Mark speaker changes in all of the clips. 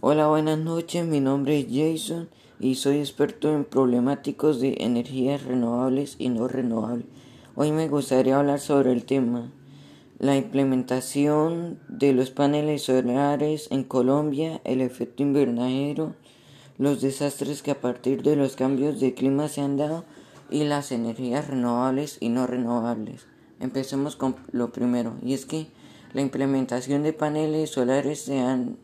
Speaker 1: Hola, buenas noches. Mi nombre es Jason y soy experto en problemáticos de energías renovables y no renovables. Hoy me gustaría hablar sobre el tema la implementación de los paneles solares en Colombia, el efecto invernadero, los desastres que a partir de los cambios de clima se han dado y las energías renovables y no renovables. Empecemos con lo primero, y es que la implementación de paneles solares se han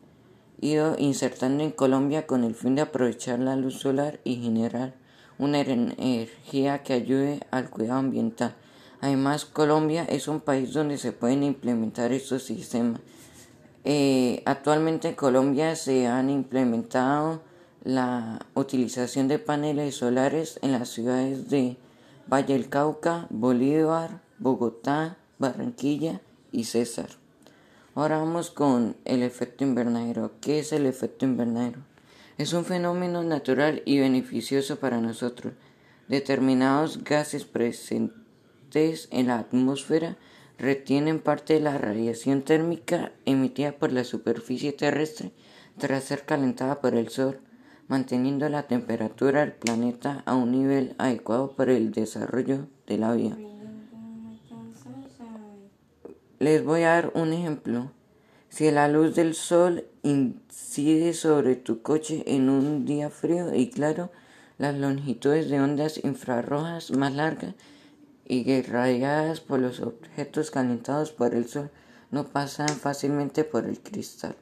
Speaker 1: ido insertando en Colombia con el fin de aprovechar la luz solar y generar una energía que ayude al cuidado ambiental. Además, Colombia es un país donde se pueden implementar estos sistemas. Eh, actualmente en Colombia se han implementado la utilización de paneles solares en las ciudades de Valle del Cauca, Bolívar, Bogotá, Barranquilla y César. Ahora vamos con el efecto invernadero. ¿Qué es el efecto invernadero? Es un fenómeno natural y beneficioso para nosotros. Determinados gases presentes en la atmósfera retienen parte de la radiación térmica emitida por la superficie terrestre tras ser calentada por el Sol, manteniendo la temperatura del planeta a un nivel adecuado para el desarrollo de la vida. Les voy a dar un ejemplo. Si la luz del sol incide sobre tu coche en un día frío y claro, las longitudes de ondas infrarrojas más largas y irradiadas por los objetos calentados por el sol no pasan fácilmente por el cristal.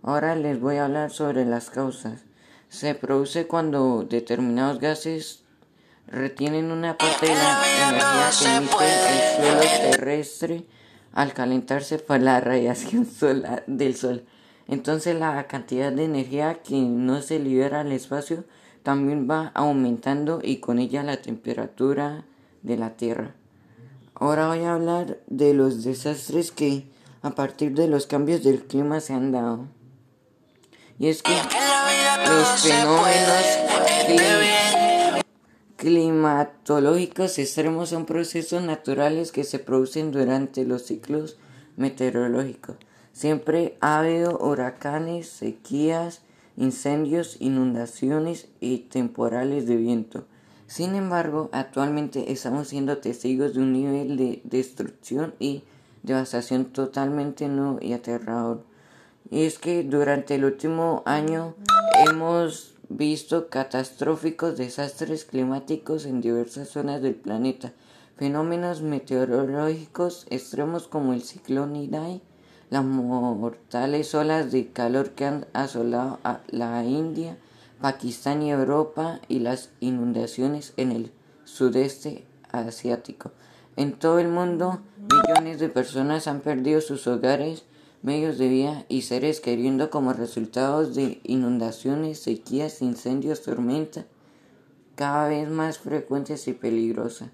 Speaker 1: Ahora les voy a hablar sobre las causas. Se produce cuando determinados gases retienen una parte de la energía que emite el suelo terrestre al calentarse por la radiación solar del sol. Entonces la cantidad de energía que no se libera al espacio también va aumentando y con ella la temperatura de la Tierra. Ahora voy a hablar de los desastres que a partir de los cambios del clima se han dado. Y es que los fenómenos climatológicos extremos son procesos naturales que se producen durante los ciclos meteorológicos. Siempre ha habido huracanes, sequías, incendios, inundaciones y temporales de viento. Sin embargo, actualmente estamos siendo testigos de un nivel de destrucción y devastación totalmente nuevo y aterrador. Y es que durante el último año hemos visto catastróficos desastres climáticos en diversas zonas del planeta, fenómenos meteorológicos extremos como el ciclón Idai, las mortales olas de calor que han asolado a la India, Pakistán y Europa y las inundaciones en el sudeste asiático. En todo el mundo, millones de personas han perdido sus hogares, medios de vida y seres queriendo como resultados de inundaciones, sequías, incendios, tormentas cada vez más frecuentes y peligrosas.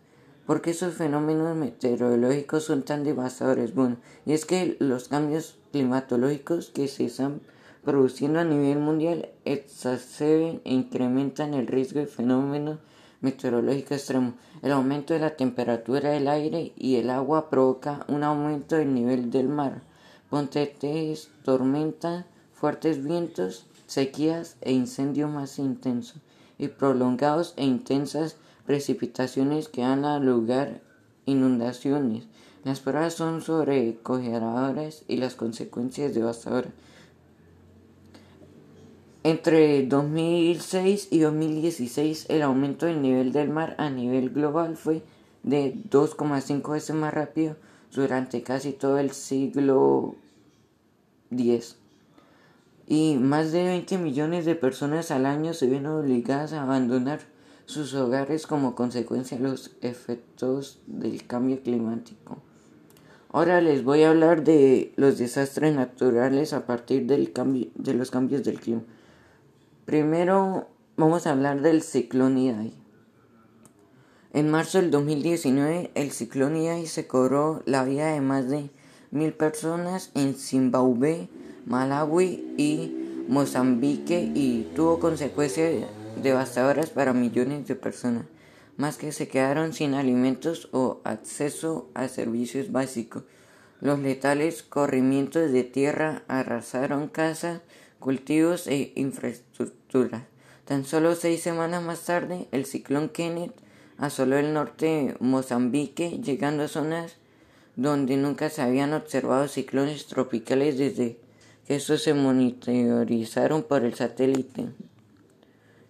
Speaker 1: ¿Por qué esos fenómenos meteorológicos son tan devastadores? Bueno, y es que los cambios climatológicos que se están produciendo a nivel mundial exacerben e incrementan el riesgo de fenómenos meteorológicos extremos. El aumento de la temperatura del aire y el agua provoca un aumento del nivel del mar potentes tormentas, fuertes vientos, sequías e incendios más intensos y prolongados e intensas precipitaciones que dan a lugar inundaciones. Las pruebas son sobrecogedoras y las consecuencias devastadoras. Entre 2006 y 2016 el aumento del nivel del mar a nivel global fue de 2,5 veces más rápido durante casi todo el siglo X. Y más de 20 millones de personas al año se ven obligadas a abandonar sus hogares como consecuencia de los efectos del cambio climático. Ahora les voy a hablar de los desastres naturales a partir del cambio, de los cambios del clima. Primero vamos a hablar del ciclón Idai. En marzo del 2019, el ciclón Idai se cobró la vida de más de mil personas en Zimbabue, Malawi y Mozambique y tuvo consecuencias devastadoras para millones de personas, más que se quedaron sin alimentos o acceso a servicios básicos. Los letales corrimientos de tierra arrasaron casas, cultivos e infraestructura. Tan solo seis semanas más tarde, el ciclón Kenneth asoló el norte de Mozambique, llegando a zonas donde nunca se habían observado ciclones tropicales desde que estos se monitorizaron por el satélite.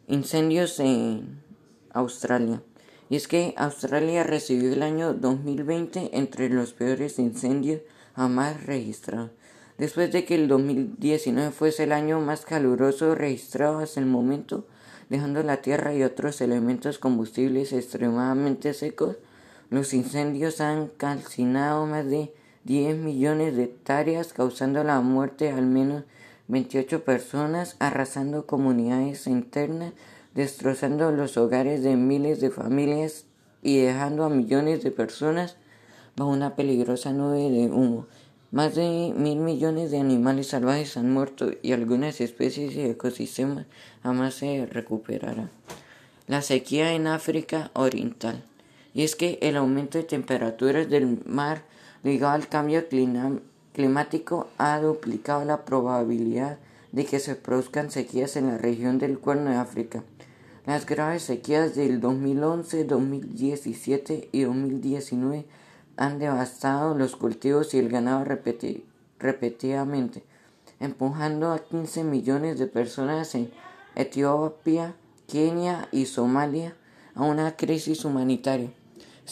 Speaker 1: Incendios en Australia. Y es que Australia recibió el año 2020 entre los peores incendios jamás registrados. Después de que el 2019 fuese el año más caluroso registrado hasta el momento, dejando la tierra y otros elementos combustibles extremadamente secos, los incendios han calcinado más de 10 millones de hectáreas, causando la muerte de al menos 28 personas, arrasando comunidades internas destrozando los hogares de miles de familias y dejando a millones de personas bajo una peligrosa nube de humo. Más de mil millones de animales salvajes han muerto y algunas especies y ecosistemas jamás se recuperarán. La sequía en África Oriental. Y es que el aumento de temperaturas del mar ligado al cambio climático ha duplicado la probabilidad de que se produzcan sequías en la región del Cuerno de África. Las graves sequías del 2011, 2017 y 2019 han devastado los cultivos y el ganado repetidamente, empujando a 15 millones de personas en Etiopía, Kenia y Somalia a una crisis humanitaria.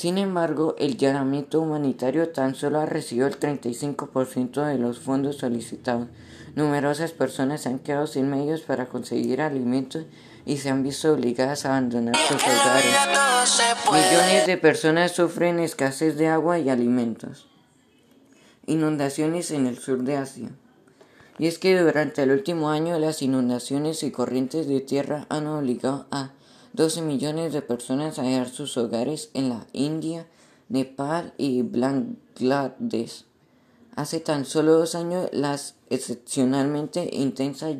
Speaker 1: Sin embargo, el llamamiento humanitario tan solo ha recibido el 35% de los fondos solicitados. Numerosas personas han quedado sin medios para conseguir alimentos y se han visto obligadas a abandonar sus hogares. Millones de personas sufren escasez de agua y alimentos. Inundaciones en el sur de Asia. Y es que durante el último año las inundaciones y corrientes de tierra han obligado a 12 millones de personas a dejar sus hogares en la India, Nepal y Bangladesh. Hace tan solo dos años las excepcionalmente intensas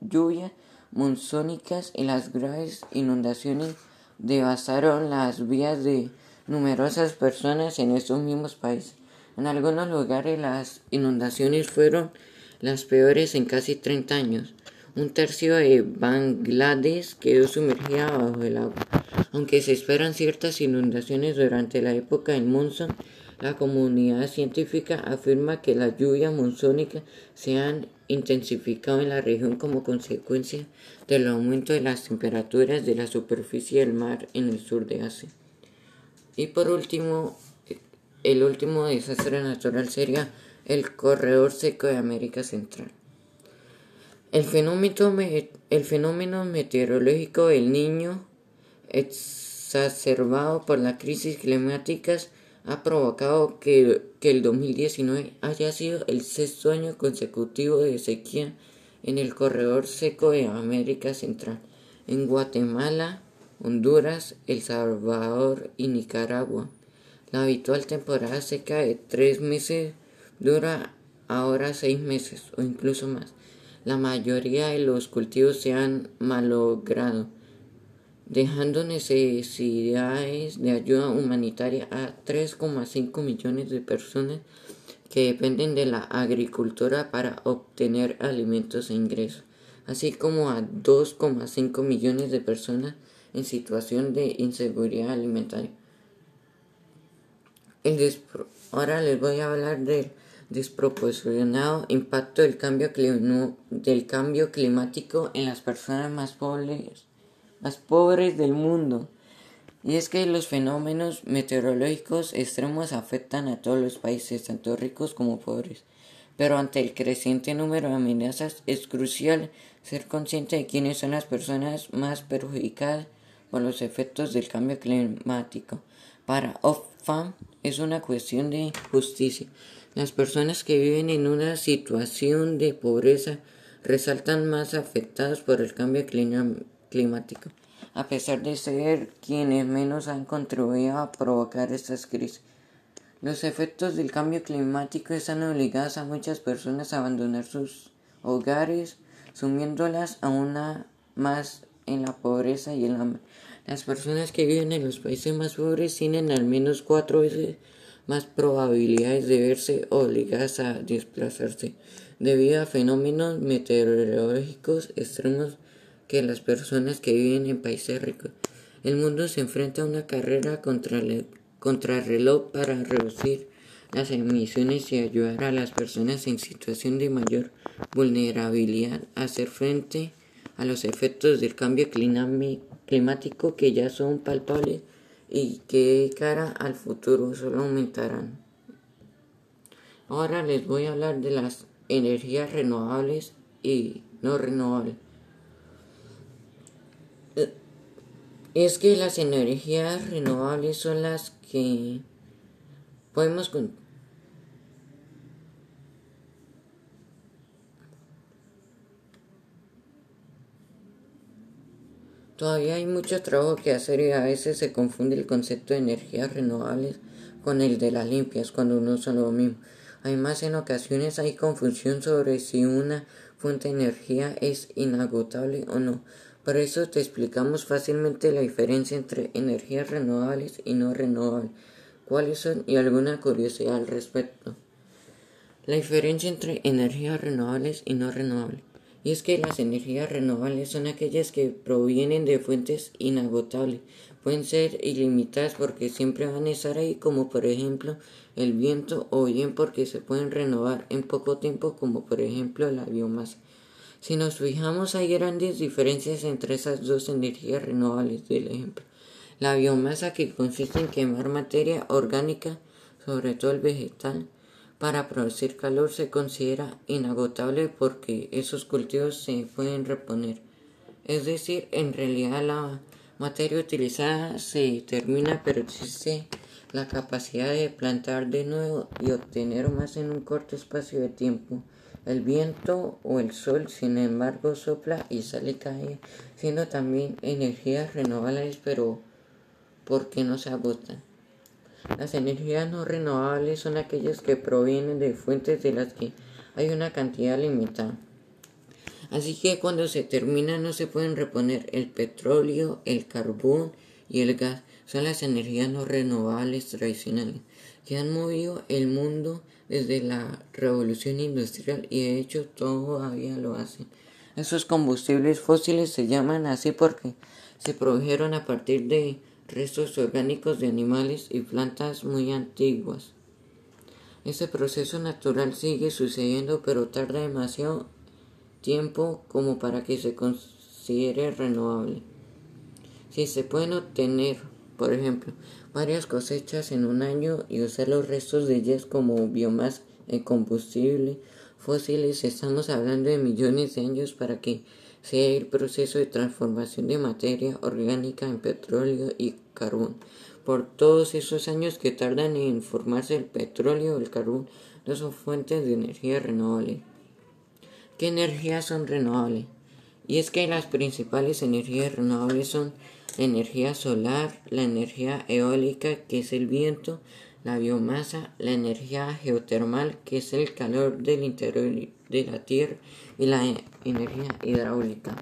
Speaker 1: lluvias monzónicas y las graves inundaciones devastaron las vías de numerosas personas en estos mismos países. En algunos lugares las inundaciones fueron las peores en casi 30 años. Un tercio de Bangladesh quedó sumergida bajo el agua. Aunque se esperan ciertas inundaciones durante la época del monzón, la comunidad científica afirma que las lluvias monzónicas se han intensificado en la región como consecuencia del aumento de las temperaturas de la superficie del mar en el sur de Asia. Y por último, el último desastre natural sería el corredor seco de América Central. El fenómeno, meteorológico del niño exacerbado por las crisis climáticas ha provocado que, el 2019 haya sido el sexto año consecutivo de sequía en el corredor seco de América Central, en Guatemala, Honduras, El Salvador y Nicaragua. La habitual temporada seca de tres meses dura ahora seis meses o incluso más. La mayoría de los cultivos se han malogrado dejando necesidades de ayuda humanitaria a 3,5 millones de personas que dependen de la agricultura para obtener alimentos e ingresos, así como a 2,5 millones de personas en situación de inseguridad alimentaria. Ahora les voy a hablar del desproporcionado impacto del cambio, del cambio climático en las personas más pobres más pobres del mundo. Y es que los fenómenos meteorológicos extremos afectan a todos los países, tanto ricos como pobres. Pero ante el creciente número de amenazas es crucial ser consciente de quiénes son las personas más perjudicadas por los efectos del cambio climático. Para Oxfam es una cuestión de justicia. Las personas que viven en una situación de pobreza resaltan más afectadas por el cambio climático a pesar de ser quienes menos han contribuido a provocar estas crisis. Los efectos del cambio climático están obligados a muchas personas a abandonar sus hogares, sumiéndolas aún más en la pobreza y el hambre. Las personas que viven en los países más pobres tienen al menos cuatro veces más probabilidades de verse obligadas a desplazarse debido a fenómenos meteorológicos extremos que las personas que viven en países ricos. El mundo se enfrenta a una carrera contra el, reloj para reducir las emisiones y ayudar a las personas en situación de mayor vulnerabilidad a hacer frente a los efectos del cambio climático que ya son palpables y que cara al futuro solo aumentarán. Ahora les voy a hablar de las energías renovables y no renovables. Eh, es que las energías renovables son las que podemos Todavía hay mucho trabajo que hacer y a veces se confunde el concepto de energías renovables con el de las limpias cuando no son lo mismo. Además, en ocasiones hay confusión sobre si una fuente de energía es inagotable o no. Por eso te explicamos fácilmente la diferencia entre energías renovables y no renovables, cuáles son y alguna curiosidad al respecto. La diferencia entre energías renovables y no renovables. Y es que las energías renovables son aquellas que provienen de fuentes inagotables, pueden ser ilimitadas porque siempre van a estar ahí, como por ejemplo el viento, o bien porque se pueden renovar en poco tiempo, como por ejemplo la biomasa. Si nos fijamos, hay grandes diferencias entre esas dos energías renovables del ejemplo. La biomasa que consiste en quemar materia orgánica, sobre todo el vegetal, para producir calor se considera inagotable porque esos cultivos se pueden reponer. Es decir, en realidad la materia utilizada se termina, pero existe la capacidad de plantar de nuevo y obtener más en un corto espacio de tiempo. El viento o el sol, sin embargo, sopla y sale y cae, siendo también energías renovables, pero porque no se agotan. Las energías no renovables son aquellas que provienen de fuentes de las que hay una cantidad limitada. Así que cuando se termina no se pueden reponer el petróleo, el carbón y el gas. Son las energías no renovables tradicionales que han movido el mundo desde la revolución industrial y de hecho todavía lo hacen. Esos combustibles fósiles se llaman así porque se produjeron a partir de restos orgánicos de animales y plantas muy antiguas. Este proceso natural sigue sucediendo pero tarda demasiado tiempo como para que se considere renovable. Si se pueden obtener, por ejemplo, varias cosechas en un año y usar los restos de ellas como biomasa en combustible fósiles, estamos hablando de millones de años para que sea el proceso de transformación de materia orgánica en petróleo y carbón. Por todos esos años que tardan en formarse el petróleo o el carbón, no son fuentes de energía renovable. ¿Qué energías son renovables? Y es que las principales energías renovables son la energía solar, la energía eólica, que es el viento, la biomasa, la energía geotermal, que es el calor del interior de la Tierra, y la energía hidráulica.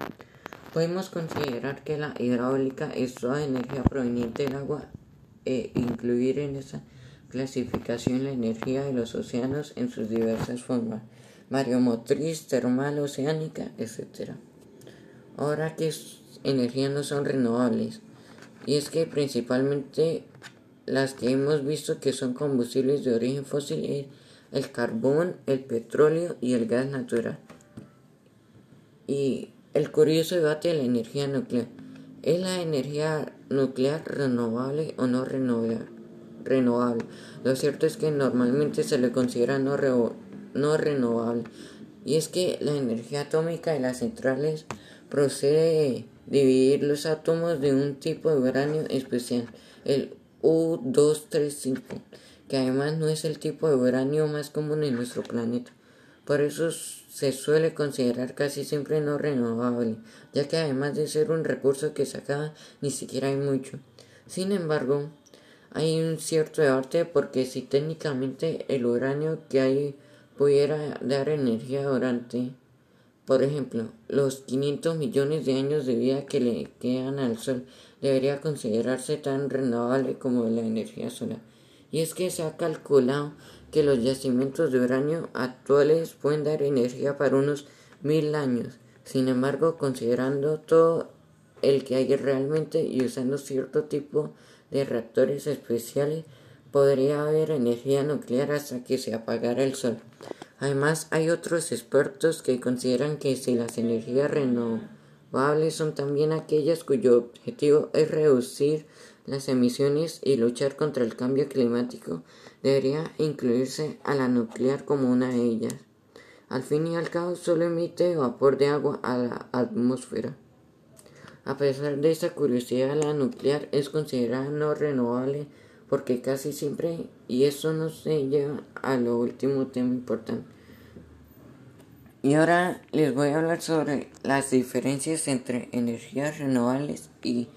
Speaker 1: Podemos considerar que la hidráulica es toda energía proveniente del agua e incluir en esa clasificación la energía de los océanos en sus diversas formas, mareomotriz, termal, oceánica, etc. Ahora que energías no son renovables, y es que principalmente las que hemos visto que son combustibles de origen fósil es el carbón, el petróleo y el gas natural. Y el curioso debate de la energía nuclear. ¿Es la energía nuclear renovable o no renovable? Lo cierto es que normalmente se le considera no, no renovable. Y es que la energía atómica de las centrales procede de dividir los átomos de un tipo de uranio especial, el U235, que además no es el tipo de uranio más común en nuestro planeta. Por eso se suele considerar casi siempre no renovable, ya que además de ser un recurso que se acaba, ni siquiera hay mucho. Sin embargo, hay un cierto debate porque si técnicamente el uranio que hay pudiera dar energía durante, por ejemplo, los 500 millones de años de vida que le quedan al Sol, debería considerarse tan renovable como la energía solar. Y es que se ha calculado que los yacimientos de uranio actuales pueden dar energía para unos mil años. Sin embargo, considerando todo el que hay realmente y usando cierto tipo de reactores especiales, podría haber energía nuclear hasta que se apagara el sol. Además, hay otros expertos que consideran que si las energías renovables son también aquellas cuyo objetivo es reducir las emisiones y luchar contra el cambio climático, debería incluirse a la nuclear como una de ellas. Al fin y al cabo, solo emite vapor de agua a la atmósfera. A pesar de esa curiosidad, la nuclear es considerada no renovable porque casi siempre, y eso nos lleva a lo último tema importante. Y ahora les voy a hablar sobre las diferencias entre energías renovables y,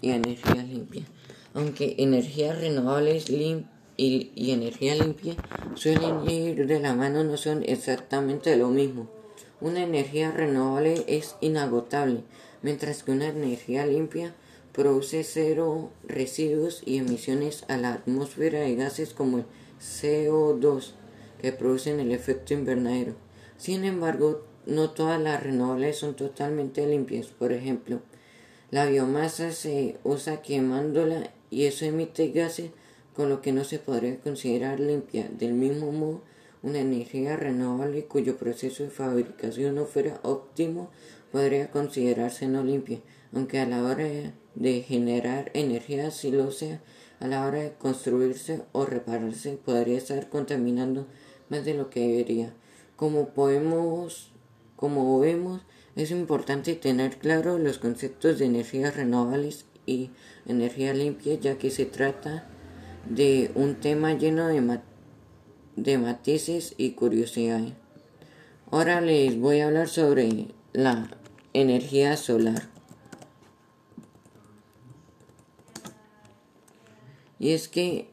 Speaker 1: y energía limpia. Aunque energías renovables y, y energía limpia suelen ir de la mano, no son exactamente lo mismo. Una energía renovable es inagotable, mientras que una energía limpia produce cero residuos y emisiones a la atmósfera de gases como el CO2 que producen el efecto invernadero. Sin embargo, no todas las renovables son totalmente limpias. Por ejemplo, la biomasa se usa quemándola y eso emite gases, con lo que no se podría considerar limpia. Del mismo modo, una energía renovable cuyo proceso de fabricación no fuera óptimo podría considerarse no limpia, aunque a la hora de de generar energía si lo sea a la hora de construirse o repararse podría estar contaminando más de lo que debería. Como podemos, como vemos, es importante tener claro los conceptos de energías renovables y energía limpia, ya que se trata de un tema lleno de, de matices y curiosidades. Ahora les voy a hablar sobre la energía solar. Y es que,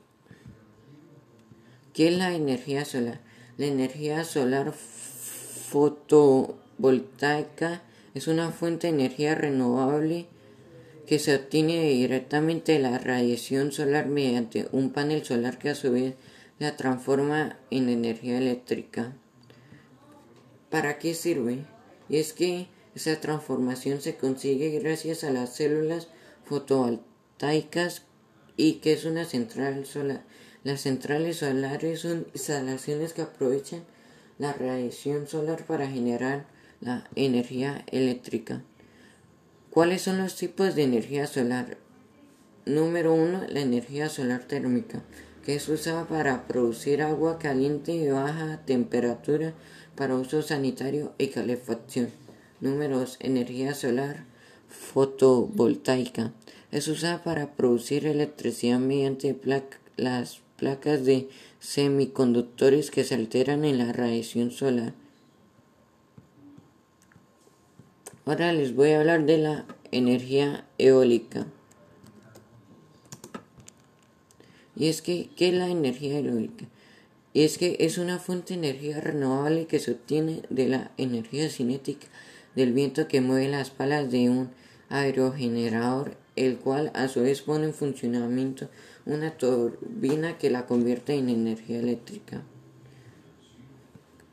Speaker 1: ¿qué es la energía solar? La energía solar fotovoltaica es una fuente de energía renovable que se obtiene directamente de la radiación solar mediante un panel solar que a su vez la transforma en energía eléctrica. ¿Para qué sirve? Y es que esa transformación se consigue gracias a las células fotovoltaicas y que es una central solar. Las centrales solares son instalaciones que aprovechan la radiación solar para generar la energía eléctrica. ¿Cuáles son los tipos de energía solar? Número uno, la energía solar térmica, que es usada para producir agua caliente de baja temperatura para uso sanitario y calefacción. Número dos, energía solar fotovoltaica, es usada para producir electricidad mediante las placas de semiconductores que se alteran en la radiación solar. Ahora les voy a hablar de la energía eólica. Y es que, ¿qué es la energía eólica? Y es que es una fuente de energía renovable que se obtiene de la energía cinética del viento que mueve las palas de un aerogenerador el cual a su vez pone en funcionamiento una turbina que la convierte en energía eléctrica.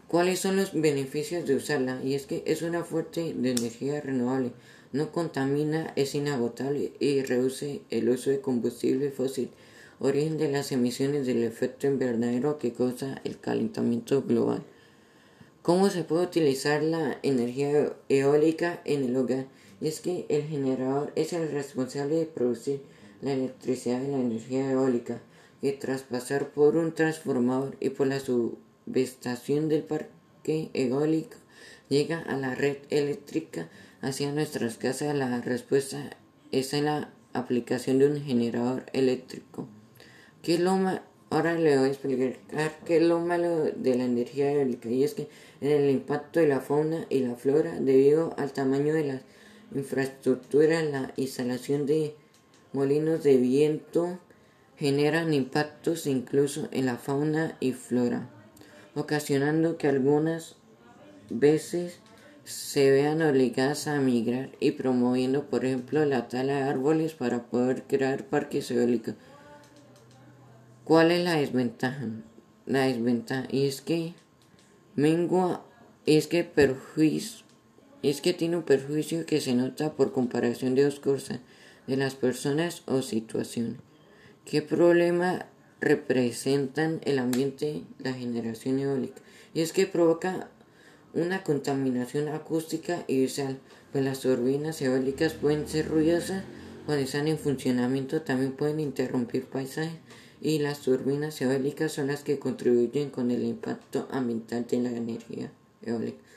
Speaker 1: ¿Cuáles son los beneficios de usarla? Y es que es una fuente de energía renovable, no contamina, es inagotable y reduce el uso de combustible fósil, origen de las emisiones del efecto invernadero que causa el calentamiento global. ¿Cómo se puede utilizar la energía eólica en el hogar? Y es que el generador es el responsable de producir la electricidad de la energía eólica, que tras pasar por un transformador y por la subestación del parque eólico llega a la red eléctrica hacia nuestras casas. La respuesta es en la aplicación de un generador eléctrico. ¿Qué es lo Ahora le voy a explicar qué es lo malo de la energía eólica y es que en el impacto de la fauna y la flora debido al tamaño de las infraestructura, la instalación de molinos de viento generan impactos incluso en la fauna y flora, ocasionando que algunas veces se vean obligadas a migrar y promoviendo, por ejemplo, la tala de árboles para poder crear parques eólicos. ¿Cuál es la desventaja? La desventaja es que mengua, es que perjuicio, es que tiene un perjuicio que se nota por comparación de dos de las personas o situaciones. ¿Qué problema representan el ambiente la generación eólica? Y es que provoca una contaminación acústica y visual, pues las turbinas eólicas pueden ser ruidosas cuando están en funcionamiento, también pueden interrumpir paisajes y las turbinas eólicas son las que contribuyen con el impacto ambiental de la energía eólica.